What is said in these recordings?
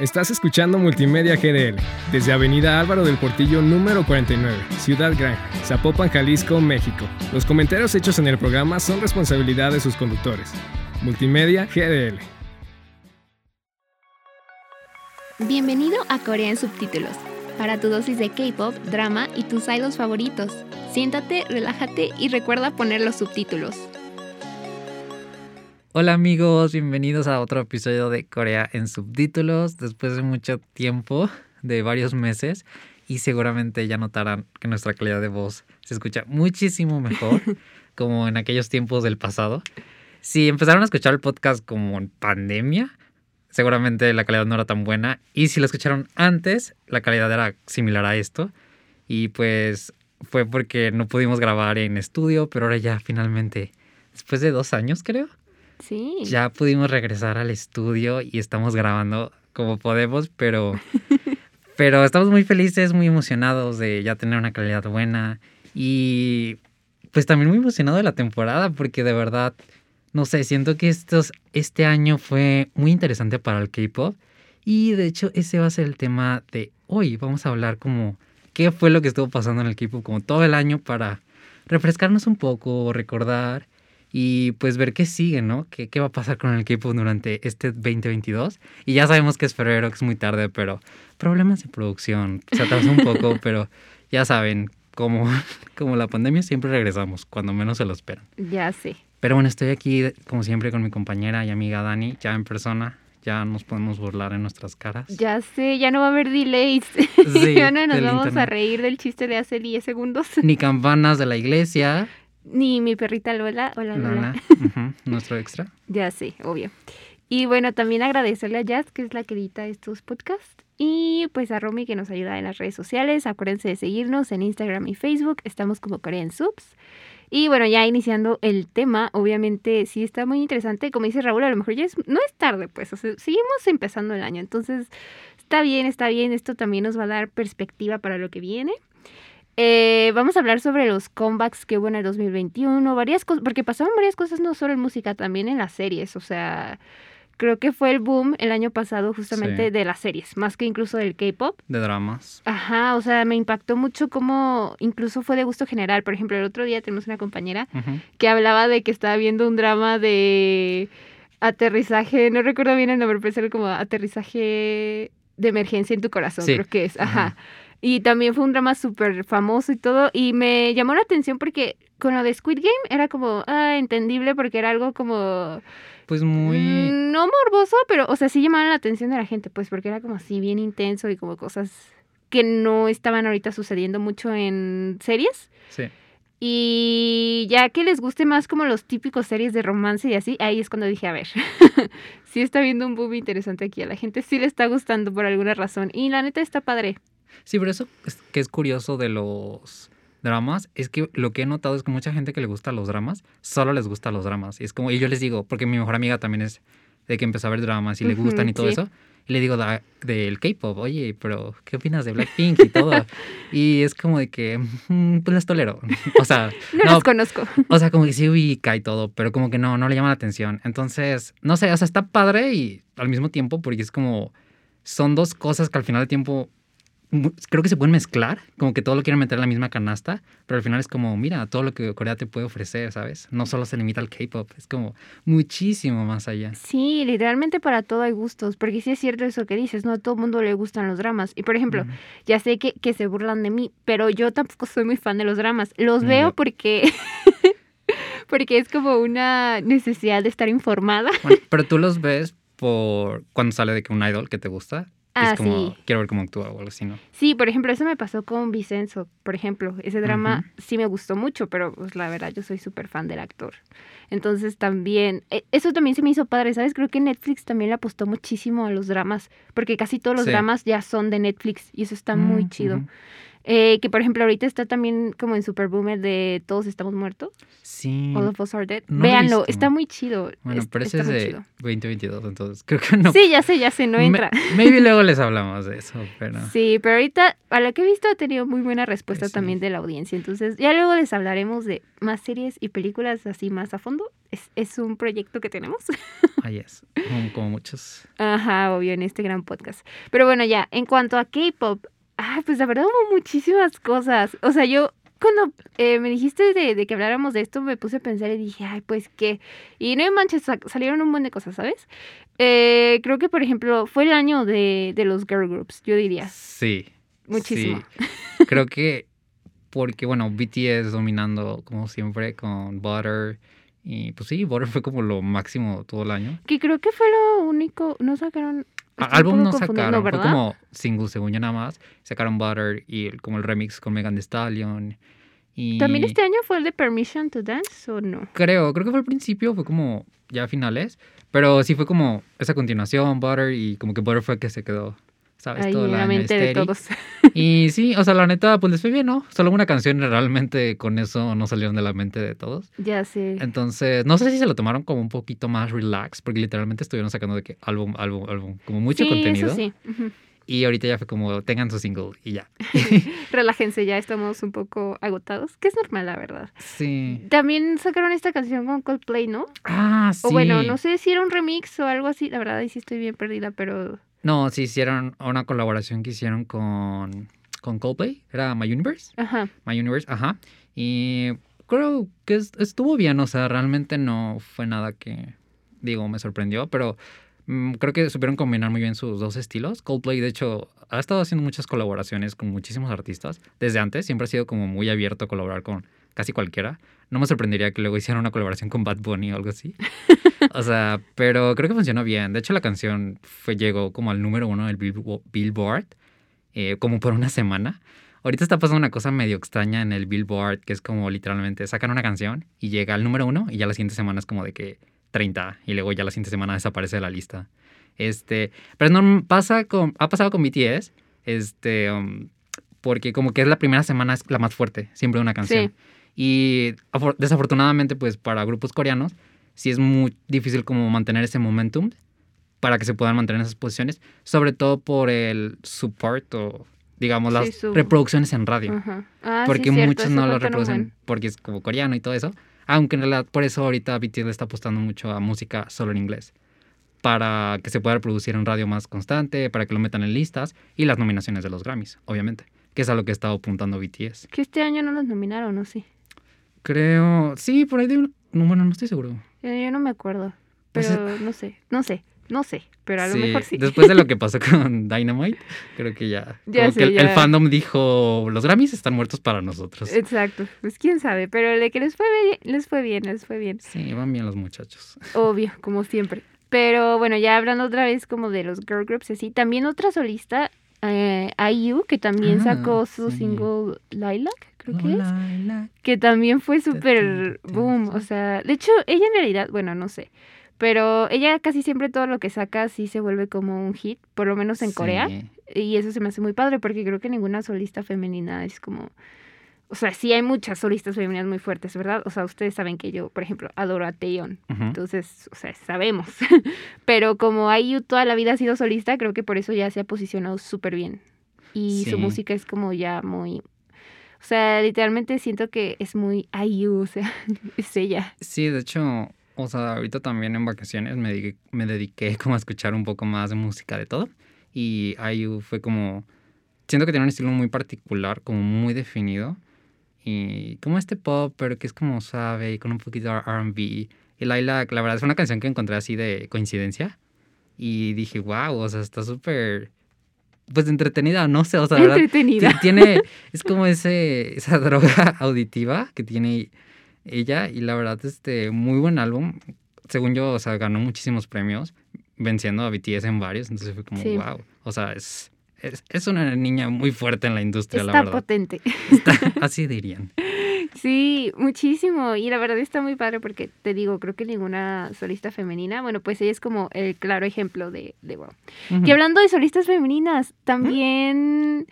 Estás escuchando Multimedia GDL desde Avenida Álvaro del Portillo número 49, Ciudad Gran, Zapopan, Jalisco, México. Los comentarios hechos en el programa son responsabilidad de sus conductores. Multimedia GDL. Bienvenido a Corea en subtítulos, para tu dosis de K-pop, drama y tus idols favoritos. Siéntate, relájate y recuerda poner los subtítulos. Hola amigos, bienvenidos a otro episodio de Corea en subtítulos. Después de mucho tiempo, de varios meses, y seguramente ya notarán que nuestra calidad de voz se escucha muchísimo mejor, como en aquellos tiempos del pasado. Si empezaron a escuchar el podcast como en pandemia, seguramente la calidad no era tan buena, y si lo escucharon antes, la calidad era similar a esto, y pues fue porque no pudimos grabar en estudio, pero ahora ya finalmente, después de dos años creo, Sí. ya pudimos regresar al estudio y estamos grabando como podemos, pero, pero estamos muy felices, muy emocionados de ya tener una calidad buena y pues también muy emocionado de la temporada porque de verdad, no sé, siento que estos, este año fue muy interesante para el K-Pop y de hecho ese va a ser el tema de hoy. Vamos a hablar como qué fue lo que estuvo pasando en el K-Pop como todo el año para refrescarnos un poco, recordar y pues ver qué sigue, ¿no? ¿Qué, qué va a pasar con el equipo durante este 2022? Y ya sabemos que es febrero, que es muy tarde, pero problemas de producción, se atrasó un poco, pero ya saben, como, como la pandemia siempre regresamos, cuando menos se lo esperan. Ya sé. Pero bueno, estoy aquí como siempre con mi compañera y amiga Dani, ya en persona, ya nos podemos burlar en nuestras caras. Ya sé, ya no va a haber delays. Sí, ya no nos vamos a internet. reír del chiste de hace 10 segundos. Ni campanas de la iglesia, Ni mi perrita Lola. Hola, Lola. Nuestro extra. Ya sé, obvio. Y bueno, también agradecerle a Jazz, que es la que edita estos podcasts. Y pues a Romy, que nos ayuda en las redes sociales. Acuérdense de seguirnos en Instagram y Facebook. Estamos como Korean Subs. Y bueno, ya iniciando el tema, obviamente sí está muy interesante. Como dice Raúl, a lo mejor ya es, no es tarde, pues. O sea, seguimos empezando el año. Entonces, está bien, está bien. Esto también nos va a dar perspectiva para lo que viene. Eh, vamos a hablar sobre los comebacks que hubo en el 2021, varias cosas, porque pasaron varias cosas no solo en música, también en las series, o sea, creo que fue el boom el año pasado justamente Sí. de las series, más que incluso del K-pop. De dramas. Ajá, o sea, me impactó mucho cómo incluso fue de gusto general. Por ejemplo, el otro día tenemos una compañera que hablaba de que estaba viendo un drama de aterrizaje, no recuerdo bien el nombre, pero es como aterrizaje de emergencia en tu corazón, Sí. creo que es. Ajá. Ajá. Y también fue un drama súper famoso y todo. Y me llamó la atención porque con lo de Squid Game era como, ah, entendible porque era algo como... Pues muy... mm, No morboso, pero, o sea, sí llamaba la atención de la gente, pues porque era como así bien intenso y como cosas que no estaban ahorita sucediendo mucho en series. Sí. Y ya que les guste más como los típicos series de romance y así, ahí es cuando dije, a ver, sí está viendo un boom interesante aquí, a la gente sí le está gustando por alguna razón. Y la neta está padre. Sí, pero eso es- que es curioso de los dramas es que lo que he notado es que mucha gente que le gusta los dramas solo les gusta los dramas. Y es como, y yo les digo, porque mi mejor amiga también es de que empezó a ver dramas y le gustan y todo sí. eso. Y le digo del K-pop, oye, pero ¿qué opinas de Blackpink y todo? y es como de que, "Mm, pues las tolero. O sea, No, no, los conozco. o sea, como que sí ubica y todo, pero como que no, no le llama la atención. Entonces, no sé, o sea, está padre y al mismo tiempo, porque es como, son dos cosas que al final del tiempo creo que se pueden mezclar, como que todo lo quieren meter en la misma canasta, pero al final es como, mira, todo lo que Corea te puede ofrecer, ¿sabes? No solo se limita al K-pop, es como muchísimo más allá. Sí, literalmente para todo hay gustos, porque sí es cierto eso que dices, no a todo mundo le gustan los dramas. Y por ejemplo, ya sé que, que se burlan de mí, pero yo tampoco soy muy fan de los dramas. Los veo yo. porque... porque es como una necesidad de estar informada. Bueno, pero tú los ves por cuando sale de que un idol que te gusta. Ah, es como, sí. quiero ver cómo actúa o algo así, ¿no? Sí, por ejemplo, eso me pasó con Vicenzo, por ejemplo. Ese drama sí me gustó mucho, pero pues la verdad yo soy súper fan del actor. Entonces también, eh, eso también se me hizo padre, ¿sabes? Creo que Netflix también le apostó muchísimo a los dramas, porque casi todos los Sí. dramas ya son de Netflix y eso está muy Mm, chido. Eh, que por ejemplo ahorita está también como en Super Boomer de Todos estamos muertos. Sí. All of Us Are Dead. No Véanlo, está muy chido. Bueno, pero ese es de chido. 2022, entonces creo que no. Sí, ya sé, ya sé, no Me- entra. maybe luego les hablamos de eso, pero. Sí, pero ahorita, a lo que he visto, ha tenido muy buena respuesta Pues sí. también de la audiencia. Entonces, ya luego les hablaremos de más series y películas así más a fondo. Es, es un proyecto que tenemos. Ahí es. Como, como muchos. Ajá, obvio, en este gran podcast. Pero bueno, ya, en cuanto a K-pop, ah, pues la verdad hubo muchísimas cosas. O sea, yo cuando eh, me dijiste de, de que habláramos de esto, me puse a pensar y dije, ay, pues qué. Y no manches, sa- salieron un montón de cosas, ¿sabes? Eh, creo que, por ejemplo, fue el año de, de los girl groups, yo diría. Sí. Muchísimo. sí. Creo que porque, bueno, BTS dominando como siempre con Butter. Y pues sí, Butter fue como lo máximo todo el año. Que creo que fue lo único, no sacaron... Álbum no sacaron, fue ¿verdad? como single según yo nada más. Sacaron Butter y el- como el remix con Megan Thee Stallion. Y ¿También este año fue el de Permission to Dance o no? Creo, creo que fue al principio, fue como ya a finales. Pero sí fue como esa continuación, Butter, y como que Butter fue que se quedó, ¿sabes? Ahí Todo en la mente de todos. Y sí, o sea, la neta, pues les fue bien, ¿no? Solo una canción realmente con eso no salieron de la mente de todos. ya sé. Entonces, no sé si se lo tomaron como un poquito más relax, porque literalmente estuvieron sacando de que álbum, álbum, álbum, como mucho sí, contenido. Eso sí. ujú. Y ahorita ya fue como, tengan su single y ya. Relájense, ya estamos un poco agotados, que es normal, la verdad. Sí. También sacaron esta canción con Coldplay, ¿no? Ah, sí. O bueno, no sé si era un remix o algo así, la verdad ahí sí estoy bien perdida, pero No, sí hicieron una colaboración que hicieron con, con Coldplay, era My Universe. ajá. My Universe, ajá. Y creo que es- estuvo bien, o sea, realmente no fue nada que, digo, me sorprendió, pero mm, creo que supieron combinar muy bien sus dos estilos. Coldplay, de hecho, ha estado haciendo muchas colaboraciones con muchísimos artistas. Desde antes siempre ha sido como muy abierto a colaborar con casi cualquiera. No me sorprendería que luego hicieran una colaboración con Bad Bunny o algo así. O sea, pero creo que funcionó bien. De hecho, la canción fue, llegó como al número uno del Billbo- Billboard, eh, como por una semana. Ahorita está pasando una cosa medio extraña en el Billboard, que es como literalmente sacan una canción y llega al número uno y ya la siguiente semana es como de que 30 y luego ya la siguiente semana desaparece de la lista. Este, pero no pasa con, ha pasado con BTS, este, um, porque como que es la primera semana es la más fuerte, siempre una canción. Sí. Y afor- desafortunadamente, pues para grupos coreanos, sí es muy difícil como mantener ese momentum para que se puedan mantener en esas posiciones, sobre todo por el support o, digamos, Sí, las su- reproducciones en radio. Ah, sí, porque cierto, muchos no lo reproducen porque es como coreano y todo eso. Aunque en realidad por eso ahorita BTS le está apostando mucho a música solo en inglés. Para que se pueda reproducir en radio más constante, para que lo metan en listas y las nominaciones de los Grammys, obviamente. Que es a lo que ha estado apuntando BTS. Que este año no los nominaron, ¿no? Sí. Creo. Sí, por ahí de un- no, Bueno, no estoy seguro. Yo, yo no me acuerdo. Pues Pero no sé, no sé, no sé. Pero a lo mejor sí. Después de lo que pasó con Dynamite, creo que ya. Ya como sé, que el, fandom dijo: Los Grammys están muertos para nosotros. Exacto. Pues quién sabe. Pero de que les fue bien, les fue bien, les fue bien. Sí, van bien los muchachos. Obvio, como siempre. Pero bueno, ya hablando otra vez como de los girl groups así, también otra solista, eh, IU, que también Ah, sacó su sí. single Lilac, creo que es. Hola, Que también fue súper boom. O sea, de hecho, ella en realidad, bueno, no sé. Pero ella casi siempre todo lo que saca sí se vuelve como un hit, por lo menos en Corea. Y eso se me hace muy padre porque creo que ninguna solista femenina es como... O sea, sí hay muchas solistas femeninas muy fuertes, ¿verdad? O sea, ustedes saben que yo, por ejemplo, adoro a Taeyeon. Entonces, o sea, sabemos. Pero como IU toda la vida ha sido solista, creo que por eso ya se ha posicionado súper bien. Y Sí. su música es como ya muy... O sea, literalmente siento que es muy IU, o sea, es ella. Sí, de hecho, o sea, ahorita también en vacaciones me dediqué, me dediqué como a escuchar un poco más de música de todo. Y IU fue como... Siento que tiene un estilo muy particular, como muy definido. Y como este pop, pero que es como suave y con un poquito de R&B. Y Lilac, la verdad, es una canción que encontré así de coincidencia. Y dije, wow, o sea, está súper... Pues entretenida, no sé, o sea, verdad, Entretenida. Ti- Tiene, es como ese, esa droga auditiva que tiene ella y la verdad, este, muy buen álbum. Según yo, o sea, ganó muchísimos premios, venciendo a BTS en varios, entonces fue como, Sí. wow. O sea, es, es, es una niña muy fuerte en la industria, la Está verdad. potente. Está- así dirían. Sí, muchísimo. Y la verdad está muy padre porque te digo, creo que ninguna solista femenina, bueno, pues ella es como el claro ejemplo de, de wow. Que hablando de solistas femeninas, también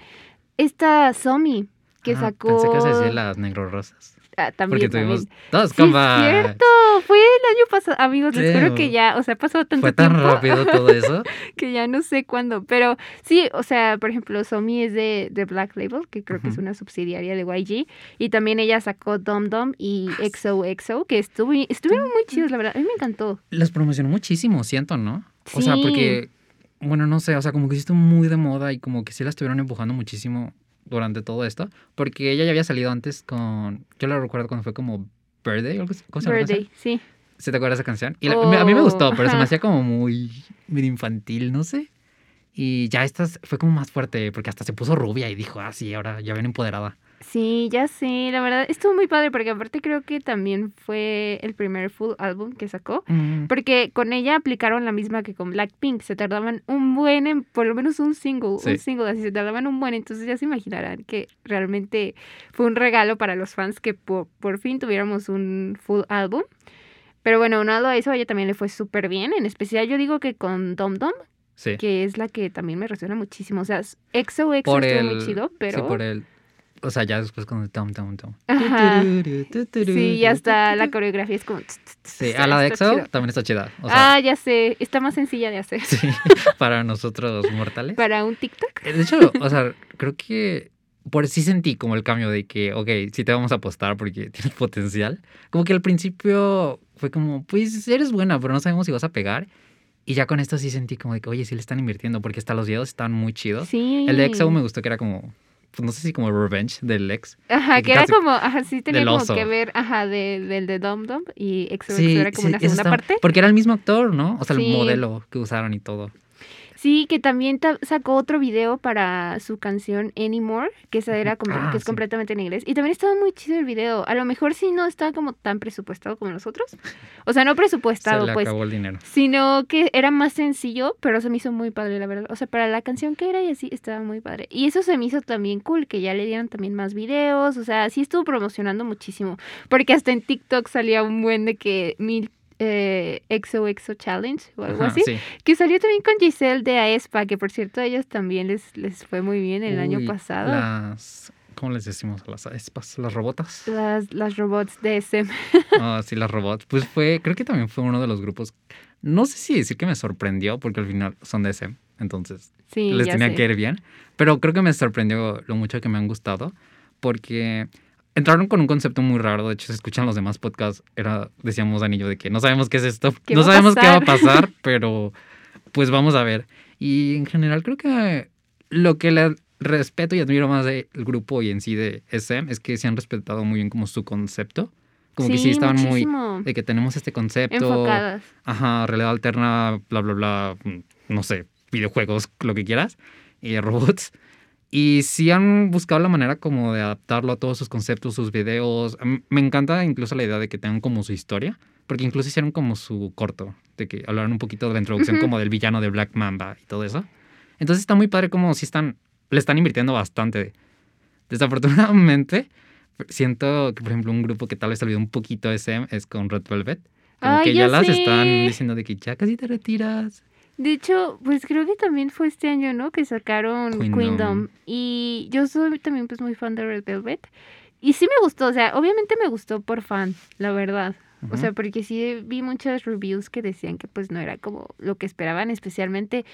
esta Somi, que Ah, sacó... Pensé que ibas a decir las negro rosas. Ah, también, Porque también. tuvimos dos Sí, combats. cierto, fue el año pasado, amigos, les juro que ya, o sea, ha pasado tanto Fue tan tiempo rápido todo eso. que ya no sé cuándo, pero sí, o sea, por ejemplo, Somi es de, de Black Label, que creo que es una subsidiaria de YG, y también ella sacó Dom Dom y XOXO, que estuvo, estuvieron muy chidos, la verdad, a mí me encantó. Los promocionó muchísimo, siento, ¿no? O sea, Sí. porque, bueno, no sé, o sea, como que sí estuvo muy de moda y como que sí la estuvieron empujando muchísimo durante todo esto. Porque ella ya había salido antes con. Yo la recuerdo cuando fue como Birthday o algo así. ¿Cómo se llama la Birthday, sí. ¿Sí te acuerdas de esa canción? Y la- a mí me Oh, gustó, pero se me hacía como muy, muy infantil, no sé. Y ya esta fue como más fuerte, porque hasta se puso rubia y dijo, ah, sí, ahora ya ven empoderada. Sí, ya sé, la verdad, estuvo muy padre, porque aparte creo que también fue el primer full álbum que sacó. Mm, Porque con ella aplicaron la misma que con Blackpink. Se tardaban un buen, en, por lo menos un single, Sí. un single, así se tardaban un buen. Entonces ya se imaginarán que realmente fue un regalo para los fans que por, por fin tuviéramos un full álbum. Pero bueno, aunado a eso, a ella también le fue súper bien. En especial yo digo que con Dom Dom, sí. que es la que también me resuena muchísimo. O sea, EXO EXO estuvo el. muy chido, pero... Sí, por el. O sea, ya después con el tom, tom, tom. Ajá. Sí, y hasta la coreografía es como... Sí, a la de EXO también está chida. O sea, ah, ya sé, está más sencilla de hacer. sí, para nosotros mortales. Para un TikTok. De hecho, o sea, creo que por sí sentí como el cambio de que, ok, sí te vamos a apostar porque tienes potencial. Como que al principio fue como, pues eres buena, pero no sabemos si vas a pegar. Y ya con esto sí sentí como de que, oye, sí le están invirtiendo porque hasta los videos están muy chidos. Sí. El de EXO me gustó que era como, no sé si como revenge del ex. Ajá, que era como, ajá, sí tenía como oso. que ver, ajá, de, del de Dom Dom y EXO Sí, era como sí, una segunda está- parte. Porque era el mismo actor, ¿no? O sea, Sí. el modelo que usaron y todo. Sí, que también ta- sacó otro video para su canción Anymore, que esa era como, Ah, que es sí. completamente en inglés. Y también estaba muy chido el video. A lo mejor sí no estaba como tan presupuestado como los otros. O sea, no Se presupuestado, le pues. acabó el dinero. Sino que era más sencillo, pero se me hizo muy padre, la verdad. O sea, para la canción que era y así, estaba muy padre. Y eso se me hizo también cool, que ya le dieron también más videos. O sea, sí estuvo promocionando muchísimo. Porque hasta en TikTok salía un buen de que mil eh, XOXO Challenge o algo Ajá, así. sí. Que salió también con Giselle de Aespa, que por cierto a ellos también les, les fue muy bien el año pasado. Las, ¿Cómo les decimos a las espas? ¿Las robotas? Las, las robots de SM. Ah, sí, las robots. Pues fue, creo que también fue uno de los grupos. No sé si decir que me sorprendió, porque al final son de SM, entonces Sí, les tenía sé. que ir bien. Pero creo que me sorprendió lo mucho que me han gustado, porque entraron con un concepto muy raro. De hecho, si escuchan los demás podcasts, era, decíamos yo de que no sabemos qué es esto, ¿Qué no sabemos qué va a pasar? pero pues vamos a ver. Y en general creo que lo que le respeto y admiro más del grupo y en sí de SM es que se han respetado muy bien como su concepto. Como que sí estaban muy de que tenemos este concepto, enfocadas. ajá, realidad alterna, bla, bla, bla, no sé, videojuegos, lo que quieras, y robots. Y sí han buscado la manera como de adaptarlo a todos sus conceptos, sus videos. Me encanta incluso la idea de que tengan como su historia, porque incluso hicieron como su corto, de que hablaron un poquito de la introducción Ujú. como del villano de Black Mamba y todo eso. Entonces está muy padre como si están, le están invirtiendo bastante. Desafortunadamente, siento que, por ejemplo, un grupo que tal vez olvidó un poquito SM es con Red Velvet. Como Ay, que ya ya las están diciendo de que ya casi te retiras. De hecho, pues creo que también fue este año, ¿no? Que sacaron Queendom. Queendom. Y yo soy también pues muy fan de Red Velvet. Y sí me gustó, o sea, obviamente me gustó por fan, la verdad. O sea, porque sí vi muchas reviews que decían que pues no era como lo que esperaban, especialmente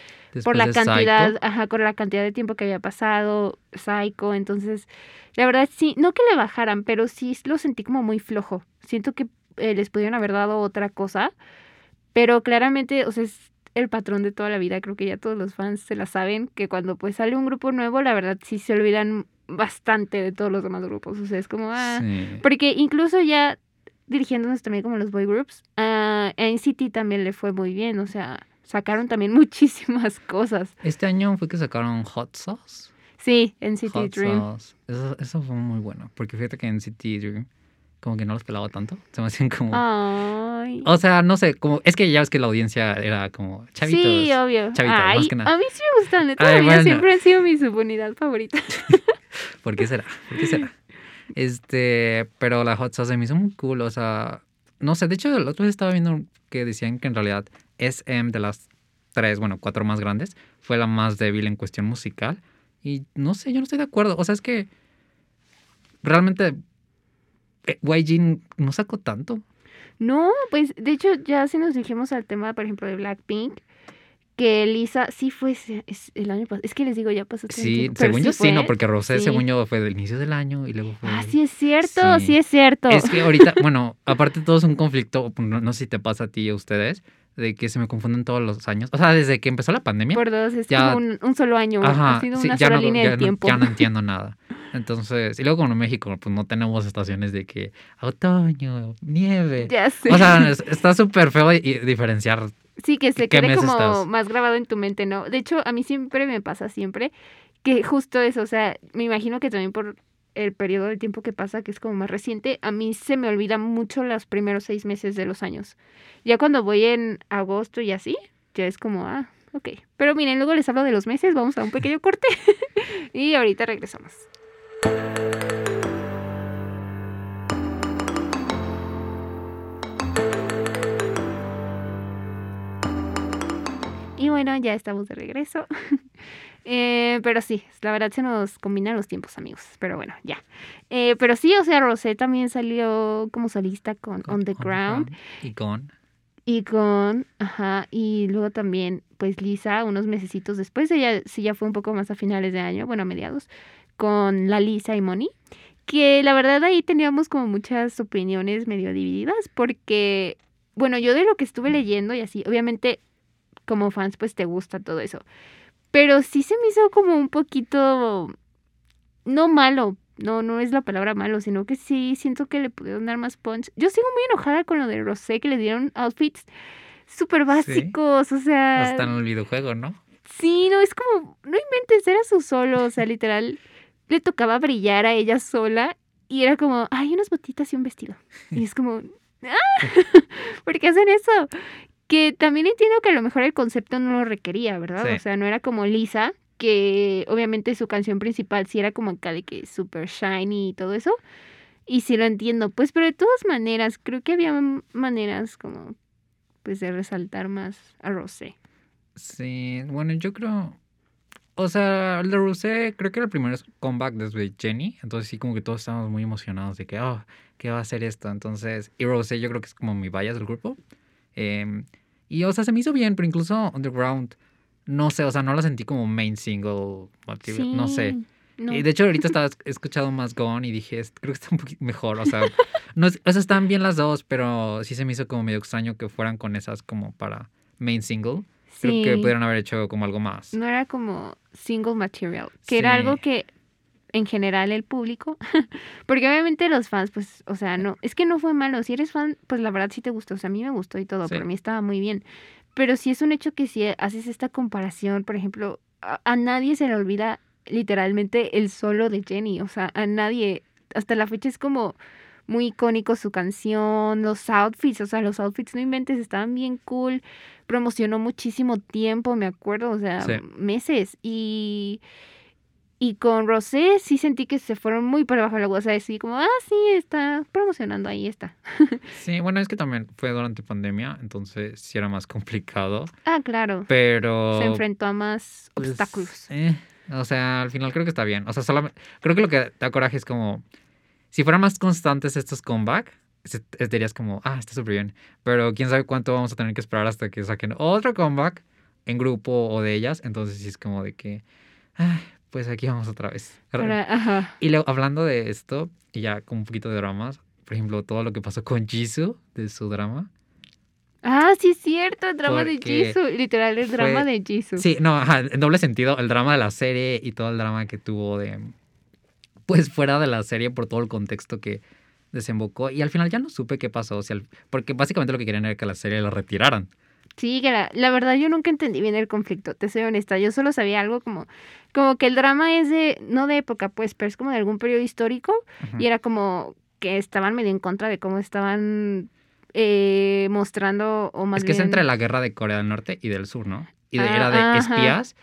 por la cantidad, Psycho, ajá, con la cantidad de tiempo que había pasado, Psycho, entonces, la verdad sí, no que le bajaran, pero sí lo sentí como muy flojo. Siento que eh, les pudieron haber dado otra cosa, pero claramente, o sea, es el patrón de toda la vida, creo que ya todos los fans se la saben, que cuando pues sale un grupo nuevo, la verdad sí se olvidan bastante de todos los demás grupos, o sea, es como, ah, sí. porque incluso ya dirigiéndonos también como los boy groups, a NCT también le fue muy bien, o sea, sacaron también muchísimas cosas. Este año fue que sacaron Hot Sauce. Sí, NCT Hot Dream. Sauce. Eso, eso fue muy bueno. Porque fíjate que en City Dream como que no los pelaba tanto. Se me hacían como... Ay. O sea, no sé, como... Es que ya ves que la audiencia era como chavitos. sí, obvio. chavitos, Ay, más que nada. A mí sí me gustan, de Ay, todavía bueno. siempre han sido mi subunidad favorita. ¿Por qué será? ¿Por qué será? Este, pero la hot sauce se me hizo muy cool, o sea, no sé, de hecho el otro día estaba viendo que decían que en realidad SM de las tres, bueno, cuatro más grandes, fue la más débil en cuestión musical Y no sé, yo no estoy de acuerdo. O sea, es que realmente YG no sacó tanto. No, pues de hecho ya si nos dijimos al tema, por ejemplo, de Blackpink, que Lisa sí fue el año pasado. Es que les digo, ya pasó Sí, tiempo, según yo sí, no, porque Rosé, sí. según yo, fue del inicio del año y luego fue... Ah, sí es cierto, sí, Sí. es cierto. Es que ahorita, bueno, aparte todo es un conflicto, no, no sé si te pasa a ti y a ustedes, de que se me confunden todos los años. O sea, desde que empezó la pandemia. Por dos, es Ya- como un, un solo año, Ajá, ha sido sí, una ya sola no, línea ya de no- tiempo. ya no entiendo nada. Entonces, y luego como en México, pues no tenemos estaciones de que otoño, nieve. Ya sé. O sea, es- está súper feo y- y diferenciar. Sí, que se ¿qué quede como estás? más grabado en tu mente, ¿no? De hecho, a mí siempre me pasa, siempre, que justo eso, o sea, me imagino que también por el periodo de tiempo que pasa, que es como más reciente, a mí se me olvida mucho los primeros seis meses de los años. Ya cuando voy en agosto y así, ya es como, ah, ok. Pero miren, luego les hablo de los meses, vamos a un pequeño corte y ahorita regresamos. Y bueno, ya estamos de regreso. Eh, pero sí, la verdad se nos combinan los tiempos, amigos. Pero bueno, ya. Eh, pero sí, o sea, Rosé también salió como solista con, On the Ground Y con. y con, ajá, y luego también, pues Lisa, unos mesecitos después, ella sí ya fue un poco más a finales de año, bueno, a mediados, con la Lisa y Moni, que la verdad ahí teníamos como muchas opiniones medio divididas, porque, bueno, yo de lo que estuve leyendo y así, obviamente como fans pues te gusta todo eso, pero sí se me hizo como un poquito, no malo, no, no es la palabra malo, sino que sí siento que le pudieron dar más punch. Yo sigo muy enojada con lo de Rosé, que le dieron outfits súper básicos, o sea... Hasta en el videojuego, ¿no? Sí, no, es como, no inventes, era su solo, o sea, literal, le tocaba brillar a ella sola y era como, hay unas botitas y un vestido. Y es como, ¡ah! ¿Por qué hacen eso? Que también entiendo que a lo mejor el concepto no lo requería, ¿verdad? Sí. O sea, no era como Lisa, que obviamente su canción principal sí era como acá de que super shiny y todo eso. Y sí lo entiendo, pues, pero de todas maneras, creo que había maneras como, pues, de resaltar más a Rosé. Sí, bueno, yo creo. O sea, el de Rosé, creo que era el primer comeback desde Jenny. Entonces, sí, como que todos estábamos muy emocionados de que, oh, ¿qué va a ser esto? Entonces, y Rosé, yo creo que es como mi bias del grupo. Em, y, o sea, se me hizo bien, pero incluso Underground, no sé, o sea, no la sentí como main single material, no sé. Sí, no. Y de hecho, ahorita estaba he escuchado más Gone y dije, "Es- creo que está un poquito mejor. O sea, no es- o sea, están bien las dos, pero sí se me hizo como medio extraño que fueran con esas como para main single. Creo que Sí, pudieron haber hecho como algo más. No era como single material, que era algo Sí. que en general el público, porque obviamente los fans, pues, o sea, no, es que no fue malo. Si eres fan, pues la verdad sí te gustó. O sea, a mí me gustó y todo, Sí. pero a mí estaba muy bien. Pero sí es un hecho que si haces esta comparación, por ejemplo, a, a nadie se le olvida literalmente el solo de Jenny. O sea, a nadie, hasta la fecha es como muy icónico su canción, los outfits, o sea, los outfits no inventes, estaban bien cool, promocionó muchísimo tiempo, me acuerdo, o sea, Sí. meses. Y, y con Rosé sí sentí que se fueron muy por debajo de la agua, o sea, así como, ah, sí, está promocionando, ahí está. Sí, bueno, es que también fue durante pandemia, entonces sí era más complicado. Ah, claro, Pero. se enfrentó a más pues, obstáculos. eh, o sea, al final creo que está bien. O sea, solamente. Creo que lo que da coraje es como. Si fueran más constantes estos comeback, dirías como, ah, está súper bien. Pero quién sabe cuánto vamos a tener que esperar hasta que saquen otro comeback en grupo o de ellas. Entonces sí es como de que. "Ay, pues aquí vamos otra vez. Para-. Y luego, hablando de esto, y ya con un poquito de dramas, por ejemplo, todo lo que pasó con Jisoo, de su drama. Ah, sí es cierto, el drama de Jisoo, literal, el drama de Jisoo. Sí, no, ajá, en doble sentido, el drama de la serie y todo el drama que tuvo de. Pues fuera de la serie por todo el contexto que desembocó. Y al final ya no supe qué pasó. O sea, porque básicamente lo que querían era que la serie la retiraran. Sí, que la, la verdad yo nunca entendí bien el conflicto, te soy honesta. Yo solo sabía algo como, como que el drama es de, no de época, pues, pero es como de algún periodo histórico. Y era como que estaban medio en contra de cómo estaban eh, mostrando, o más es que es entre la guerra de Corea del Norte y del Sur, ¿no? Y de- Ah, era de ajá. espías.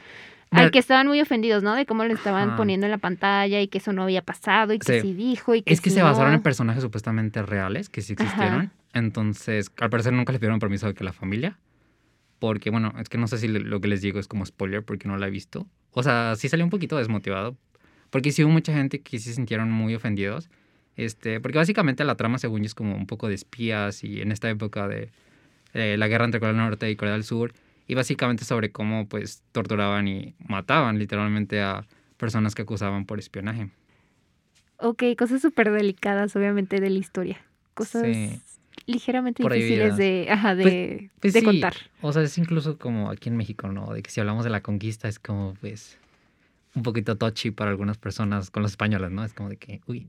Al que estaban muy ofendidos, ¿no? De cómo lo estaban Ajá. poniendo en la pantalla y que eso no había pasado y que Sí. sí, dijo y que Es que sí se basaron en personajes supuestamente reales que sí Ajá. existieron. Entonces, al parecer nunca le pidieron permiso de que la familia. Porque, bueno, es que no sé si lo que les digo es como spoiler porque no la he visto. O sea, sí salió un poquito desmotivado. Porque sí hubo mucha gente que sí se sintieron muy ofendidos. Este, porque básicamente la trama, según yo, es como un poco de espías y en esta época de eh, la guerra entre Corea del Norte y Corea del Sur. Y básicamente sobre cómo, pues, torturaban y mataban literalmente a personas que acusaban por espionaje. Ok, cosas súper delicadas, obviamente, de la historia. Cosas Sí. Ligeramente difíciles de, ajá, de, Pues de sí, contar. O sea, es incluso como aquí en México, ¿no? De que si hablamos de la conquista es como, pues, un poquito touchy para algunas personas con los españoles, ¿no? Es como de que, uy.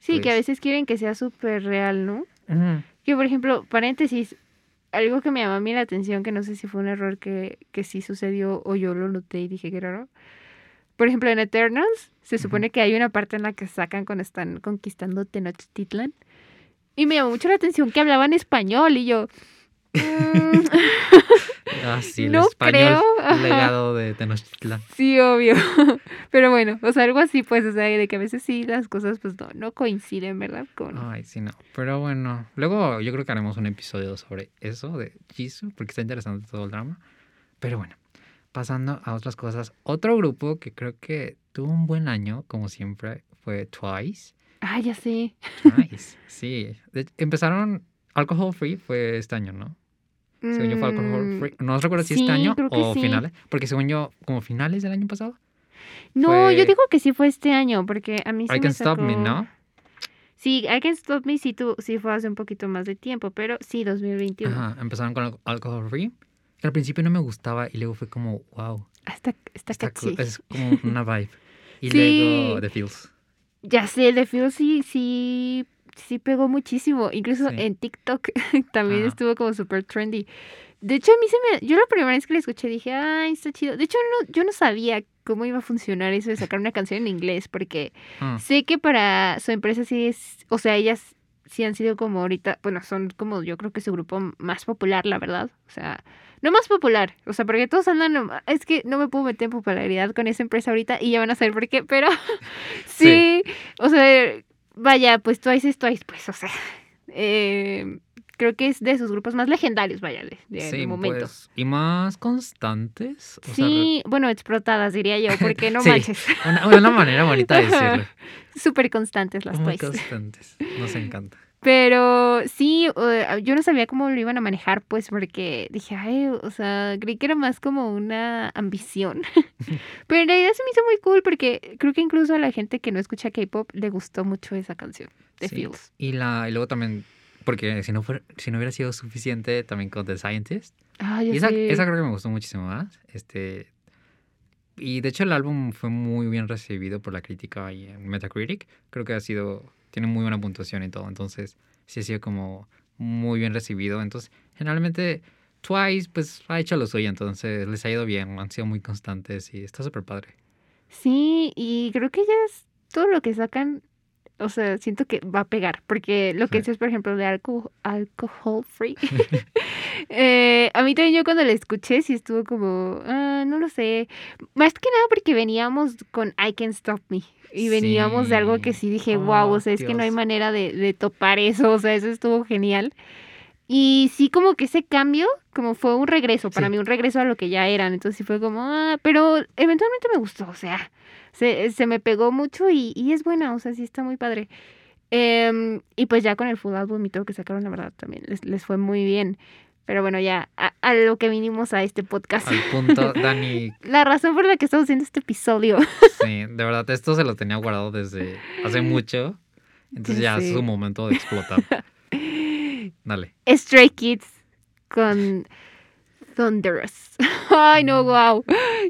Sí, que a pues- veces quieren que sea súper real, ¿no? Ujú. Que, por ejemplo, paréntesis, algo que me llamó a mí la atención, que no sé si fue un error que, que sí sucedió o yo lo noté y dije que raro. Por ejemplo, en Eternals se supone que hay una parte en la que sacan cuando están conquistando Tenochtitlan. Y me llamó mucho la atención que hablaban español y yo... mm, Ah, sí, el No español creo, legado de Tenochtitlan. sí, obvio. Pero bueno, o sea, algo así, pues, o sea, de que a veces sí las cosas, pues, no, no coinciden, ¿verdad? Con... Ay, sí, no. Pero bueno, luego yo creo que haremos un episodio sobre eso de Jisoo, porque está interesante todo el drama. Pero bueno, pasando a otras cosas. Otro grupo que creo que tuvo un buen año, como siempre, fue Twice. Ah, ya sé. Twice, sí. Empezaron Alcohol Free, fue este año, ¿no? Según yo fue Alcohol Mm, Free. No recuerdo si sí, este año o sí. finales, porque según yo, como finales del año pasado. No, fue- yo digo que sí fue este año, porque a mí sí I me Can Stop Me, sacó- ¿no? Sí, I Can Stop Me sí, tu, sí fue hace un poquito más de tiempo, pero sí, 2021. Ajá, empezaron con Al- Alcohol Free. Que al principio no me gustaba y luego fue como, wow, Hasta, está está es como una vibe. Y Sí. luego The Feels. Ya sé, el de Feel sí, sí, sí pegó muchísimo. Incluso Sí. en TikTok también Ajá. estuvo como súper trendy. De hecho, a mí se me... Yo la primera vez que la escuché dije, ay, está chido. De hecho, no, yo no sabía cómo iba a funcionar eso de sacar una canción en inglés, porque Ah, Sé que para su empresa sí es, o sea, ellas sí han sido como ahorita, bueno, son como yo creo que su grupo más popular, la verdad. O sea, no más popular, o sea, porque todos andan, es que no me puedo meter en popularidad con esa empresa ahorita y ya van a saber por qué, pero sí, o sea, vaya, pues Twice es Twice, pues, o sea, eh, creo que es de sus grupos más legendarios, vaya, de, de sí, momento. pues, y más constantes. o sea, sí, bueno, explotadas, diría yo, porque no Sí. manches, una, una manera bonita de decirlo. súper constantes las Muy Twice. constantes. Nos encanta. Pero sí, yo no sabía cómo lo iban a manejar, pues, porque dije, ay, o sea, creí que era más como una ambición. Pero en realidad se me hizo muy cool porque creo que incluso a la gente que no escucha K-pop le gustó mucho esa canción de Sí. Feels. Y, la, y luego también, porque si no, fuera, si no hubiera sido suficiente, también con The Scientist. Ah, Y ya esa, sé. esa creo que me gustó muchísimo más. Este, y de hecho el álbum fue muy bien recibido por la crítica y en Metacritic. Creo que ha sido, tiene muy buena puntuación y todo. Entonces sí ha sido como muy bien recibido. Entonces generalmente Twice pues ha hecho lo suyo. Entonces les ha ido bien. Han sido muy constantes y está súper padre. Sí, y creo que ellas, todo lo que sacan, o sea, siento que va a pegar, porque lo que Sí. dices, por ejemplo, de alcohol, alcohol free, eh, a mí también yo cuando la escuché sí estuvo como, ah, no lo sé, más que nada porque veníamos con I Can Stop Me, y veníamos de algo que Sí. dije, Oh, wow, o sea, es que no hay manera de, de topar eso, o sea, eso estuvo genial. Y sí, como que ese cambio, como fue un regreso, para Sí. mí un regreso a lo que ya eran. Entonces sí fue como, ah, pero eventualmente me gustó, o sea, se, se me pegó mucho y, y es buena, o sea, sí está muy padre. Em, y pues ya con el full álbum y todo que sacaron, la verdad, también les, les fue muy bien. Pero bueno, ya a, a lo que vinimos a este podcast. Al punto, Dani, La razón por la que estamos haciendo este episodio. sí, de verdad, esto se lo tenía guardado desde hace mucho. Entonces Ya ya es su momento de explotar. Dale. Stray Kids con Thunderous. Ay, no, wow.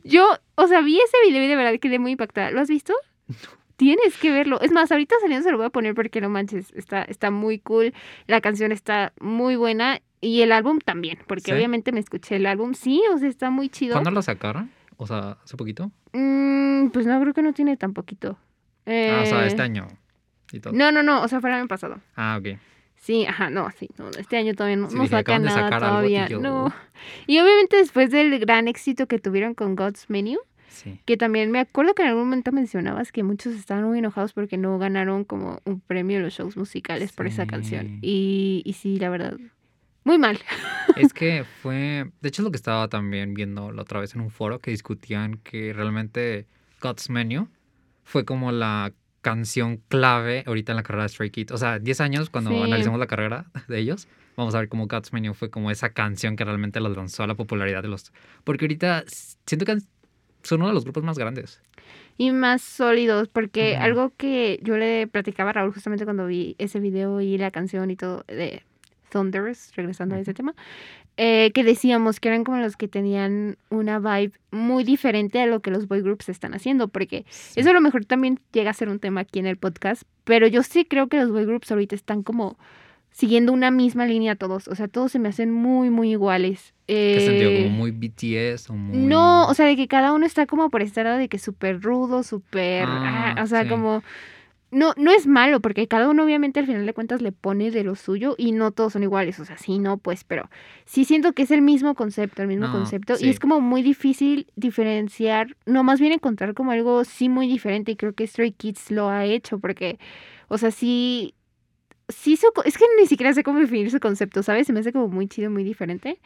Yo, o sea, vi ese video y de verdad quedé muy impactada. ¿Lo has visto? Tienes que verlo. Es más, ahorita saliendo se lo voy a poner porque no manches, está, está muy cool. La canción está muy buena y el álbum también, porque ¿Sí? obviamente me escuché el álbum. Sí, o sea, está muy chido. ¿Cuándo lo sacaron? O sea, hace poquito. Mm, pues no, creo que no tiene tan poquito. Ah, o sea, Eh, este año. Y todo. No, no, no, o sea, fue el año pasado. Ah, ok. Sí, ajá, no, sí, no, este año todavía no, Sí, no dije, saca acaban de nada y todavía, yo, no. "Uf". Y obviamente después del gran éxito que tuvieron con God's Menu, Sí. que también me acuerdo que en algún momento mencionabas que muchos estaban muy enojados porque no ganaron como un premio en los shows musicales por esa canción. Y, y sí, la verdad, muy mal. Es que fue, de hecho es lo que estaba también viendo la otra vez en un foro que discutían que realmente God's Menu fue como la canción clave ahorita en la carrera de Stray Kids. O sea, 10 años cuando Sí. analizamos la carrera de ellos, vamos a ver cómo God's Menu fue como esa canción que realmente los lanzó a la popularidad de los... Porque ahorita siento que son uno de los grupos más grandes. y más sólidos, porque algo que yo le platicaba a Raúl justamente cuando vi ese video y la canción y todo de Thunders, regresando a ese tema, eh, que decíamos que eran como los que tenían una vibe muy diferente a lo que los boy groups están haciendo, porque eso a lo mejor también llega a ser un tema aquí en el podcast, pero yo sí creo que los boy groups ahorita están como siguiendo una misma línea todos, o sea, todos se me hacen muy, muy iguales. ¿Qué sentido? Eh, ¿Como muy BTS o muy...? no, o sea, de que cada uno está como por lado de que súper rudo, súper... Ah, ah, o sea, sí. como... No, no es malo, porque cada uno obviamente al final de cuentas le pone de lo suyo y no todos son iguales, o sea, sí, no, pues, pero sí siento que es el mismo concepto, el mismo No, concepto, sí. y es como muy difícil diferenciar, no, más bien encontrar como algo sí muy diferente, y creo que Stray Kids lo ha hecho, porque, o sea, sí, sí, es que ni siquiera sé cómo definir su concepto, ¿sabes? Se me hace como muy chido, muy diferente.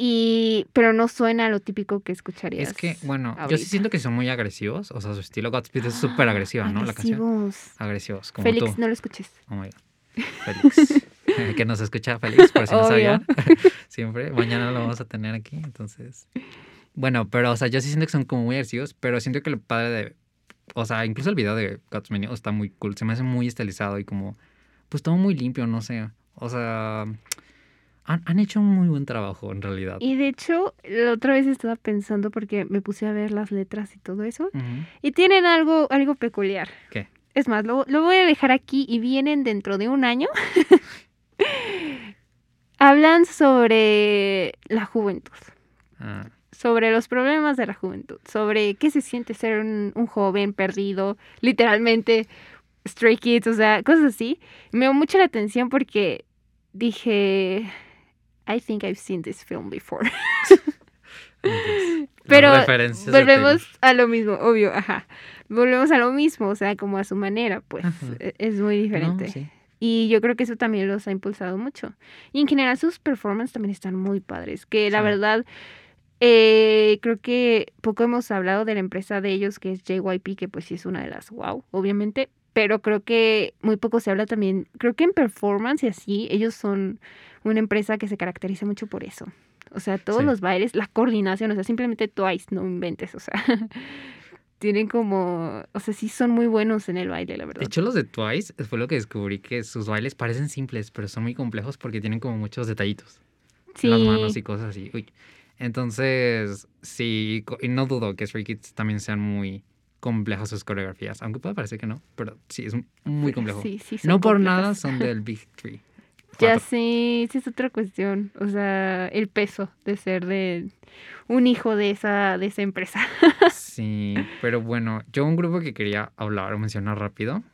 Y, pero no suena lo típico que escucharías. Es que, bueno, yo sí siento que son muy agresivos. O sea, su estilo Godspeed es súper agresiva, ¿no? La canción. Agresivos. Agresivos, como Félix, tú. no lo escuches. Oh my God. Félix. Que nos escucha Félix, por si no sabían. Siempre. Mañana lo vamos a tener aquí, entonces. Bueno, pero, o sea, yo sí siento que son como muy agresivos, pero siento que lo padre de. O sea, incluso el video de God's Menu está muy cool. Se me hace muy estilizado y como. Pues todo muy limpio, no sé. O sea. Han, han hecho un muy buen trabajo, en realidad. Y de hecho, la otra vez estaba pensando porque me puse a ver las letras y todo eso. Y tienen algo, algo peculiar. ¿Qué? Es más, lo, lo voy a dejar aquí y vienen dentro de un año. Hablan sobre la juventud. Ah, sobre los problemas de la juventud, sobre qué se siente ser un, un joven perdido, literalmente, stray kids, o sea, cosas así. Me dio mucho la atención porque dije, I think I've seen this film before. entonces, Pero volvemos a lo mismo, obvio, ajá. Volvemos a lo mismo, o sea, como a su manera, pues Ajá. e- es muy. No, diferente. sí. Y yo creo que eso también los ha impulsado mucho. Y en general sus performances también están muy padres. Que la Sí. verdad, eh, creo que poco hemos hablado de la empresa de ellos, que es JYP, que pues sí es una de las wow, obviamente. Pero creo que muy poco se habla también. Creo que en performance y así, ellos son una empresa que se caracteriza mucho por eso. O sea, todos Sí. los bailes, la coordinación, o sea, simplemente Twice, no inventes, o sea. Tienen como, o sea, sí son muy buenos en el baile, la verdad. De hecho, los de Twice fue lo que descubrí que sus bailes parecen simples, pero son muy complejos porque tienen como muchos detallitos. sí. Las manos y cosas así. Uy. Entonces, sí, y no dudo que Stray Kids también sean muy complejos sus coreografías, aunque puede parecer que no, pero sí, es muy complejo. Sí, sí, son no por complejas. nada son del Big Three. Ya sí, sí es otra cuestión. O sea, el peso de ser de un hijo de esa, de esa empresa. Sí, pero bueno, yo un grupo que quería hablar o mencionar rápido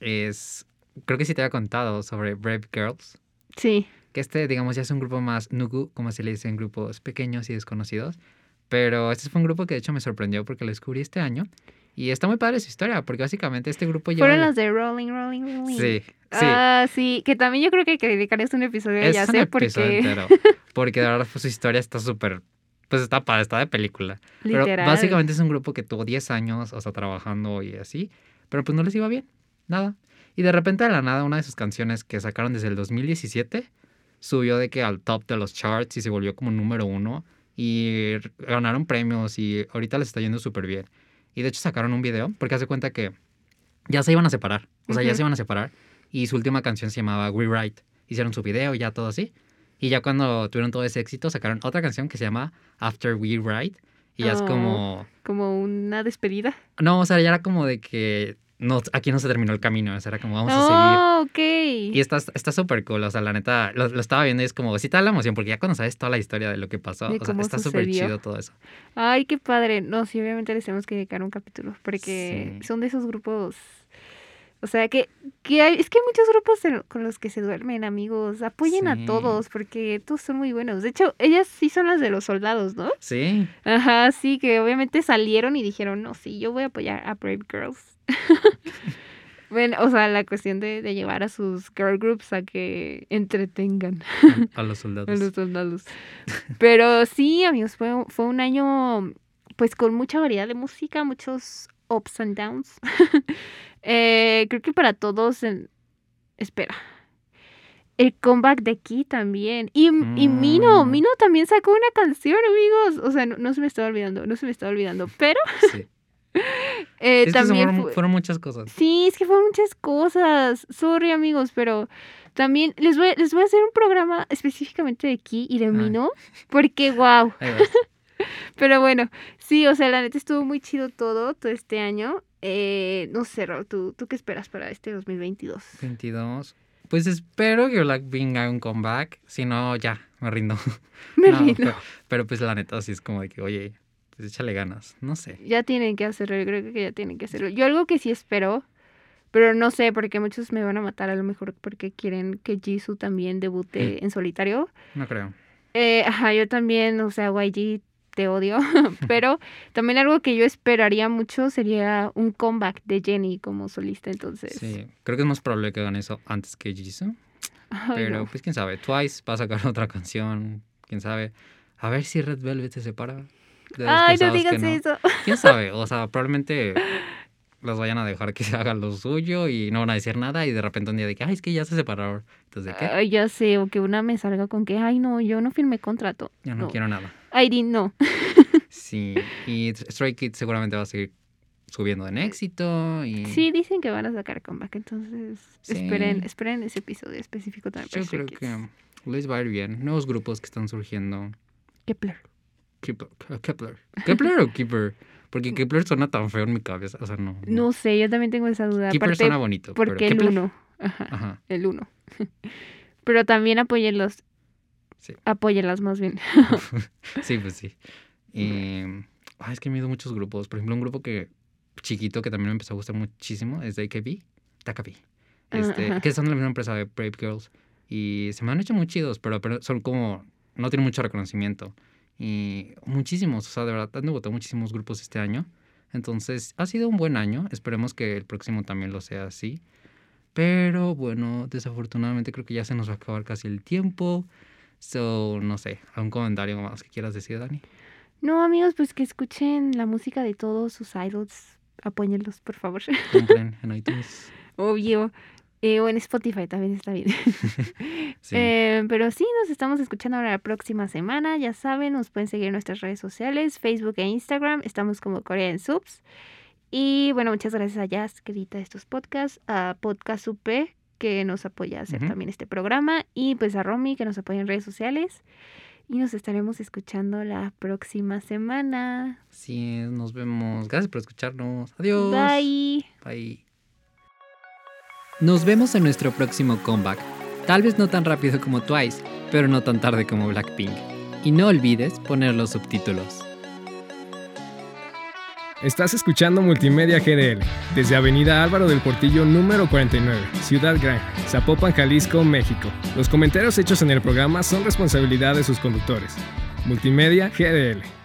es, creo que sí te había contado sobre Brave Girls. Sí. que este, digamos, ya es un grupo más nugu, como se le dice en grupos pequeños y desconocidos. Pero este fue un grupo que de hecho me sorprendió porque lo descubrí este año. Y está muy padre su historia, porque básicamente este grupo lleva... Fueron las de Rolling, Rolling, Rolling. Sí, sí. Ah, sí, que también yo creo que hay que dedicarles un episodio es ya un sé episodio porque entero. Porque de verdad pues, su historia está súper... Pues está padre, está de película. Pero literal. básicamente es un grupo que tuvo 10 años, o sea, trabajando y así. Pero pues no les iba bien, nada. Y de repente de la nada una de sus canciones que sacaron desde el 2017 subió de que al top de los charts y se volvió como número uno. Y ganaron premios y ahorita les está yendo súper bien. Y de hecho sacaron un video porque hace cuenta que ya se iban a separar. O sea, ya se iban a separar. Y su última canción se llamaba We Write. Hicieron su video y ya todo así. Y ya cuando tuvieron todo ese éxito, sacaron otra canción que se llama After We Write. Y ya es Oh. como... Como una despedida. No, o sea, ya era como de que no, aquí no se terminó el camino. O sea, era como vamos a seguir. Oh, ok. Y está está súper cool, o sea, la neta, lo, lo estaba viendo y es como, sí te da la emoción, porque ya cuando sabes toda la historia de lo que pasó, o sea, está súper chido todo eso. Ay, qué padre. No, sí, obviamente les tenemos que dedicar un capítulo porque Sí. son de esos grupos. O sea, que, que hay, es que hay muchos grupos con los que se duermen, amigos. Apoyen Sí. a todos porque todos son muy buenos. De hecho, ellas sí son las de los soldados, ¿no? Sí, Ajá, sí, que obviamente salieron y dijeron, no, sí, yo voy a apoyar a Brave Girls. Bueno, o sea, la cuestión de, de llevar a sus girl groups a que entretengan A los soldados. a los soldados. Pero sí, amigos, fue, fue un año pues con mucha variedad de música, muchos ups and downs. Eh, creo que para todos, en- espera. El comeback de Key también. Y, y Mino, Mm. Mino también sacó una canción, amigos. O sea, no, no se me estaba olvidando, no se me estaba olvidando. Pero Sí. eh, Es que también fueron, fue- fueron muchas cosas. Sí, es que fueron muchas cosas. Sorry, amigos, pero también les voy, les voy a hacer un programa específicamente de Ki y de. Mino, porque wow. Pero bueno, sí, o sea, la neta estuvo muy chido todo, todo este año. Eh, no sé, Raúl, ¿tú, ¿tú qué esperas para este 2022? 22. Pues espero que Blackpink haga un comeback. Si no, ya, me rindo. Me No, rindo. Pero, pero pues la neta, sí es como de que, oye, pues échale ganas. No sé. Ya tienen que hacerlo, yo creo que ya tienen que hacerlo. Yo algo que sí espero, pero no sé, porque muchos me van a matar a lo mejor porque quieren que Jisoo también debute en solitario. No creo. Eh, ajá, yo también, o sea, YG te odio, pero también algo que yo esperaría mucho sería un comeback de Jenny como solista, entonces. Sí, creo que es más probable que hagan eso antes que Jisoo. Ay, Pero no. pues quién sabe. Twice va a sacar otra canción. Quién sabe. A ver si Red Velvet se separa. De los Ay, no digas no. eso. ¿Quién sabe? O sea, probablemente los vayan a dejar que se hagan lo suyo y no van a decir nada y de repente un día de que, ay, es que ya se separaron. Entonces, ¿de qué? Ay, ya sé, o que una me salga con que, ay, no, yo no firmé contrato. Ya no, no. quiero nada. Irene, no. Sí, y Stray Kids seguramente va a seguir subiendo en éxito y Sí, dicen que van a sacar comeback, entonces Sí. esperen, esperen ese episodio específico también. yo creo Kids. que les va a ir bien. Nuevos grupos que están surgiendo. Kepler. Kepler. Kepler, Kepler o Keeper? Porque Kepler suena tan feo en mi cabeza. O sea, no. No sé, yo también tengo esa duda. Keeper Aparte, suena bonito. pero porque el Kepler- uno. Ajá, Ajá. el uno. Pero también apóyenlos. Sí. Apóyenlas más bien. Sí, pues sí. Y, ay, es que me he ido muchos grupos. Por ejemplo, un grupo que chiquito que también me empezó a gustar muchísimo es de AKB, Takabi. Ah, Este, ajá. que son de la misma empresa de Brave Girls. Y se me han hecho muy chidos, pero, pero son como. No tienen mucho reconocimiento. Y muchísimos, o sea, de verdad, han debutado muchísimos grupos este año. Entonces, ha sido un buen año. Esperemos que el próximo también lo sea así. Pero bueno, desafortunadamente creo que ya se nos va a acabar casi el tiempo. So, no sé, ¿algún comentario más que quieras decir, Dani? No, amigos, pues que escuchen la música de todos sus idols. Apóyenlos, por favor. Compren en iTunes. Obvio. Eh, o en Spotify también está bien. Sí. Eh, pero sí, nos estamos escuchando ahora la próxima semana. Ya saben, nos pueden seguir en nuestras redes sociales, Facebook e Instagram. Estamos como Corea en Subs. Y bueno, muchas gracias a Jazz que edita estos podcasts, a Podcast UP que nos apoya a hacer también este programa y pues a Romy que nos apoya en redes sociales. Y nos estaremos escuchando la próxima semana. Sí, nos vemos. Gracias por escucharnos. Adiós. Bye. Bye. Nos vemos en nuestro próximo comeback. Tal vez no tan rápido como Twice, pero no tan tarde como Blackpink. Y no olvides poner los subtítulos. Estás escuchando Multimedia GDL desde Avenida Álvaro del Portillo número 49, Ciudad Gran, Zapopan, Jalisco, México. Los comentarios hechos en el programa son responsabilidad de sus conductores. Multimedia GDL.